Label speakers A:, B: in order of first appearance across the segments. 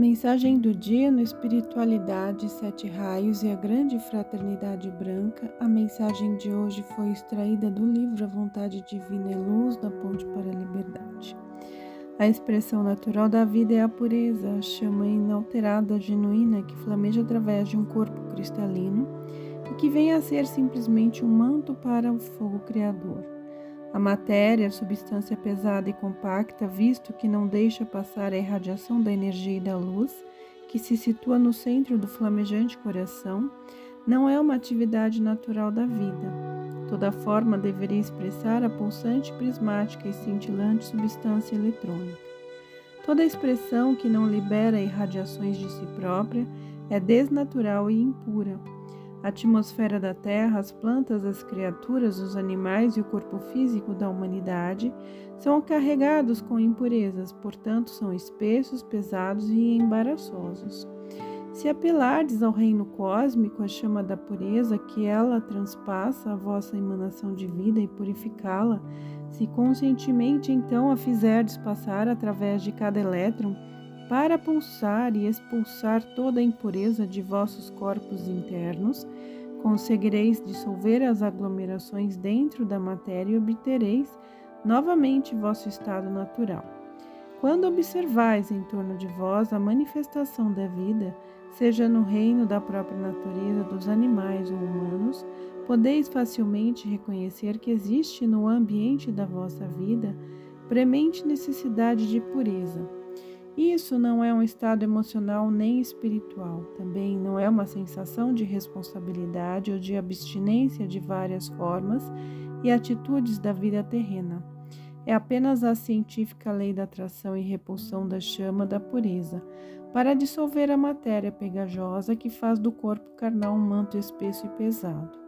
A: Mensagem do dia no Espiritualidade, Sete Raios e a Grande Fraternidade Branca. A mensagem de hoje foi extraída do livro A Vontade Divina e Luz da Ponte para a Liberdade. A expressão natural da vida é a pureza, a chama inalterada, genuína, que flameja através de um corpo cristalino e que vem a ser simplesmente um manto para o fogo criador. A matéria, substância pesada e compacta, visto que não deixa passar a irradiação da energia e da luz, que se situa no centro do flamejante coração, não é uma atividade natural da vida. Toda forma deveria expressar a pulsante prismática e cintilante substância eletrônica. Toda expressão que não libera irradiações de si própria é desnatural e impura a atmosfera da Terra, as plantas, as criaturas, os animais e o corpo físico da humanidade são carregados com impurezas, portanto, são espessos, pesados e embaraçosos. Se apelardes ao reino cósmico, a chama da pureza, que ela transpassa a vossa emanação de vida e purificá-la, se conscientemente então a fizerdes passar através de cada elétron, para pulsar e expulsar toda a impureza de vossos corpos internos, conseguireis dissolver as aglomerações dentro da matéria e obtereis novamente vosso estado natural. Quando observais em torno de vós a manifestação da vida, seja no reino da própria natureza dos animais ou humanos, podeis facilmente reconhecer que existe no ambiente da vossa vida premente necessidade de pureza isso não é um estado emocional nem espiritual, também não é uma sensação de responsabilidade ou de abstinência de várias formas e atitudes da vida terrena. É apenas a científica lei da atração e repulsão da chama da pureza, para dissolver a matéria pegajosa que faz do corpo carnal um manto espesso e pesado.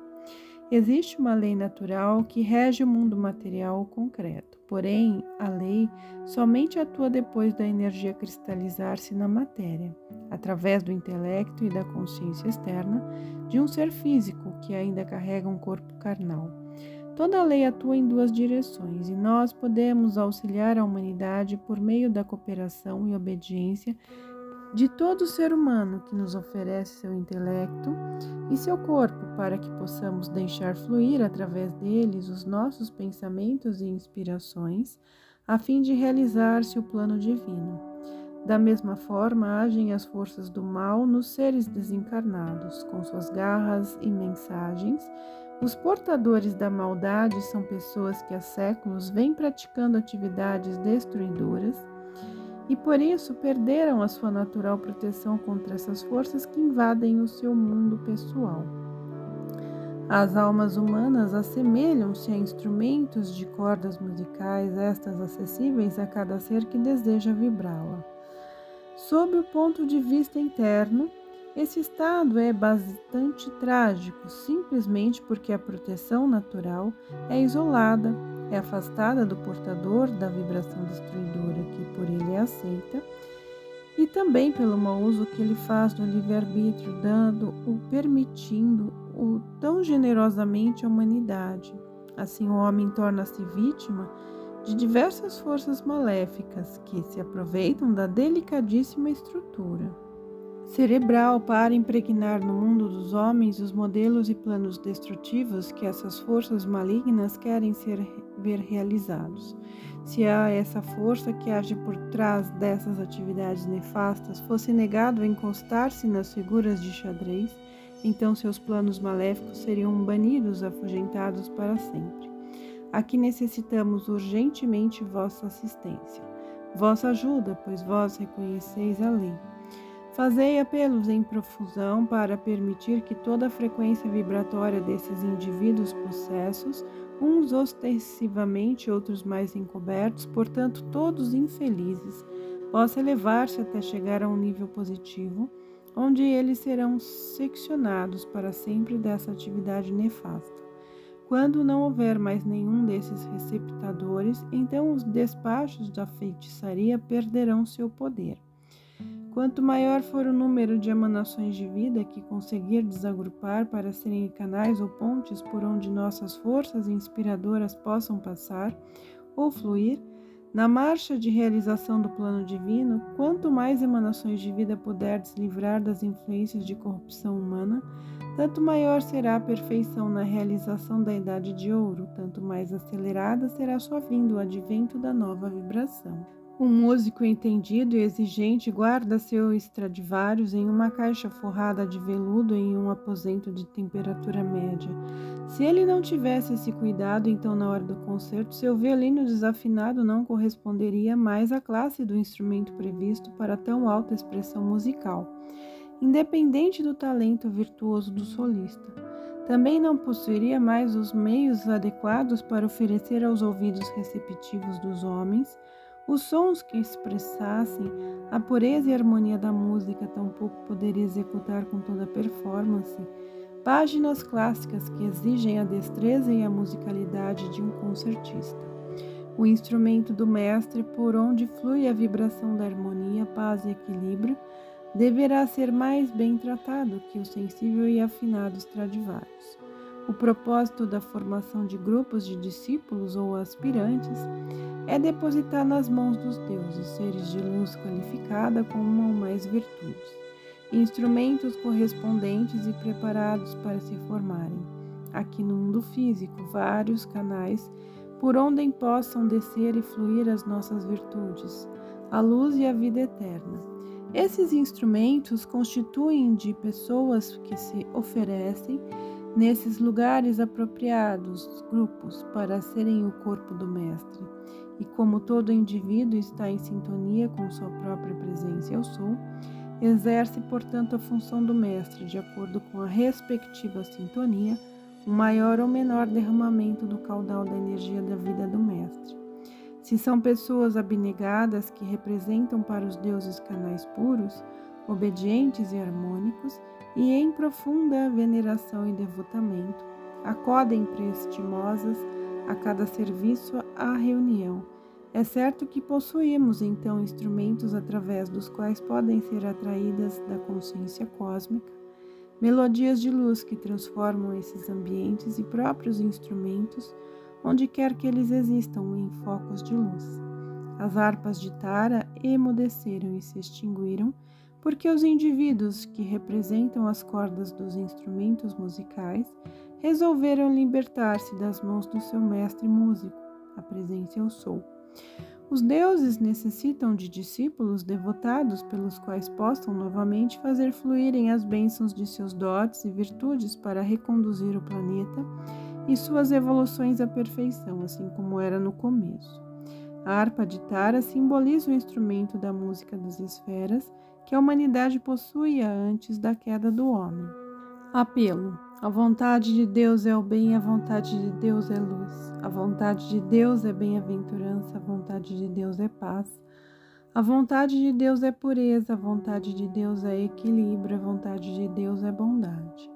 A: Existe uma lei natural que rege o mundo material concreto, porém, a lei somente atua depois da energia cristalizar-se na matéria, através do intelecto e da consciência externa de um ser físico que ainda carrega um corpo carnal. Toda lei atua em duas direções e nós podemos auxiliar a humanidade por meio da cooperação e obediência de todo ser humano que nos oferece seu intelecto e seu corpo para que possamos deixar fluir através deles os nossos pensamentos e inspirações, a fim de realizar-se o plano divino. Da mesma forma, agem as forças do mal nos seres desencarnados, com suas garras e mensagens. Os portadores da maldade são pessoas que há séculos vêm praticando atividades destruidoras e por isso perderam a sua natural proteção contra essas forças que invadem o seu mundo pessoal. As almas humanas assemelham-se a instrumentos de cordas musicais, estas acessíveis a cada ser que deseja vibrá-la. Sob o ponto de vista interno, esse estado é bastante trágico, simplesmente porque a proteção natural é isolada, é afastada do portador da vibração destruidora que por ele é aceita, e também pelo mau uso que ele faz do livre-arbítrio, dando-o, permitindo-o tão generosamente à humanidade. Assim, o homem torna-se vítima de diversas forças maléficas que se aproveitam da delicadíssima estrutura cerebral para impregnar no mundo dos homens os modelos e planos destrutivos que essas forças malignas querem ser, ver realizados. Se há essa força que age por trás dessas atividades nefastas fosse negado a encostar-se nas figuras de xadrez, então seus planos maléficos seriam banidos, afugentados para sempre. Aqui necessitamos urgentemente vossa assistência, vossa ajuda, pois vós reconheceis a lei. Fazei apelos em profusão para permitir que toda a frequência vibratória desses indivíduos possessos, uns ostensivamente, outros mais encobertos, portanto todos infelizes, possa elevar-se até chegar a um nível positivo, onde eles serão seccionados para sempre dessa atividade nefasta. Quando não houver mais nenhum desses receptadores, então os despachos da feitiçaria perderão seu poder. Quanto maior for o número de emanações de vida que conseguir desagrupar para serem canais ou pontes por onde nossas forças inspiradoras possam passar ou fluir, Na marcha de realização do plano divino, quanto mais emanações de vida puderdes livrar das influências de corrupção humana, tanto maior será a perfeição na realização da idade de ouro, tanto mais acelerada será sua vinda o advento da nova vibração. O músico entendido e exigente guarda seu Stradivarius em uma caixa forrada de veludo em um aposento de temperatura média. Se ele não tivesse esse cuidado, então na hora do concerto, seu violino desafinado não corresponderia mais à classe do instrumento previsto para tão alta expressão musical, independente do talento virtuoso do solista. Também não possuiria mais os meios adequados para oferecer aos ouvidos receptivos dos homens os sons que expressassem a pureza e harmonia da música tampouco poderia executar com toda a performance páginas clássicas que exigem a destreza e a musicalidade de um concertista. O instrumento do mestre, por onde flui a vibração da harmonia, paz e equilíbrio, deverá ser mais bem tratado que o sensível e afinado Stradivarius. O propósito da formação de grupos de discípulos ou aspirantes é depositar nas mãos dos deuses seres de luz qualificada com uma ou mais virtudes, instrumentos correspondentes e preparados para se formarem, aqui no mundo físico, vários canais por onde possam descer e fluir as nossas virtudes, a luz e a vida eterna. Esses instrumentos constituem de pessoas que se oferecem nesses lugares apropriados, grupos, para serem o corpo do Mestre. E como todo indivíduo está em sintonia com sua própria presença eu sou, exerce, portanto, a função do Mestre de acordo com a respectiva sintonia, um maior ou menor derramamento do caudal da energia da vida do Mestre. Se são pessoas abnegadas que representam para os deuses canais puros, obedientes e harmônicos, e em profunda veneração e devotamento, acodem prestimosas a cada serviço à reunião. É certo que possuímos então instrumentos através dos quais podem ser atraídas da consciência cósmica melodias de luz que transformam esses ambientes e próprios instrumentos onde quer que eles existam em focos de luz. As harpas de Tara emudeceram e se extinguiram porque os indivíduos que representam as cordas dos instrumentos musicais resolveram libertar-se das mãos do seu mestre músico, a presença eu sou. Os deuses necessitam de discípulos devotados pelos quais possam novamente fazer fluírem as bênçãos de seus dotes e virtudes para reconduzir o planeta e suas evoluções à perfeição, assim como era no começo. A harpa de Tara simboliza o instrumento da música das esferas que a humanidade possuía antes da queda do homem. Apelo. A vontade de Deus é o bem, a vontade de Deus é luz. A vontade de Deus é bem-aventurança, a vontade de Deus é paz. A vontade de Deus é pureza, a vontade de Deus é equilíbrio, a vontade de Deus é bondade.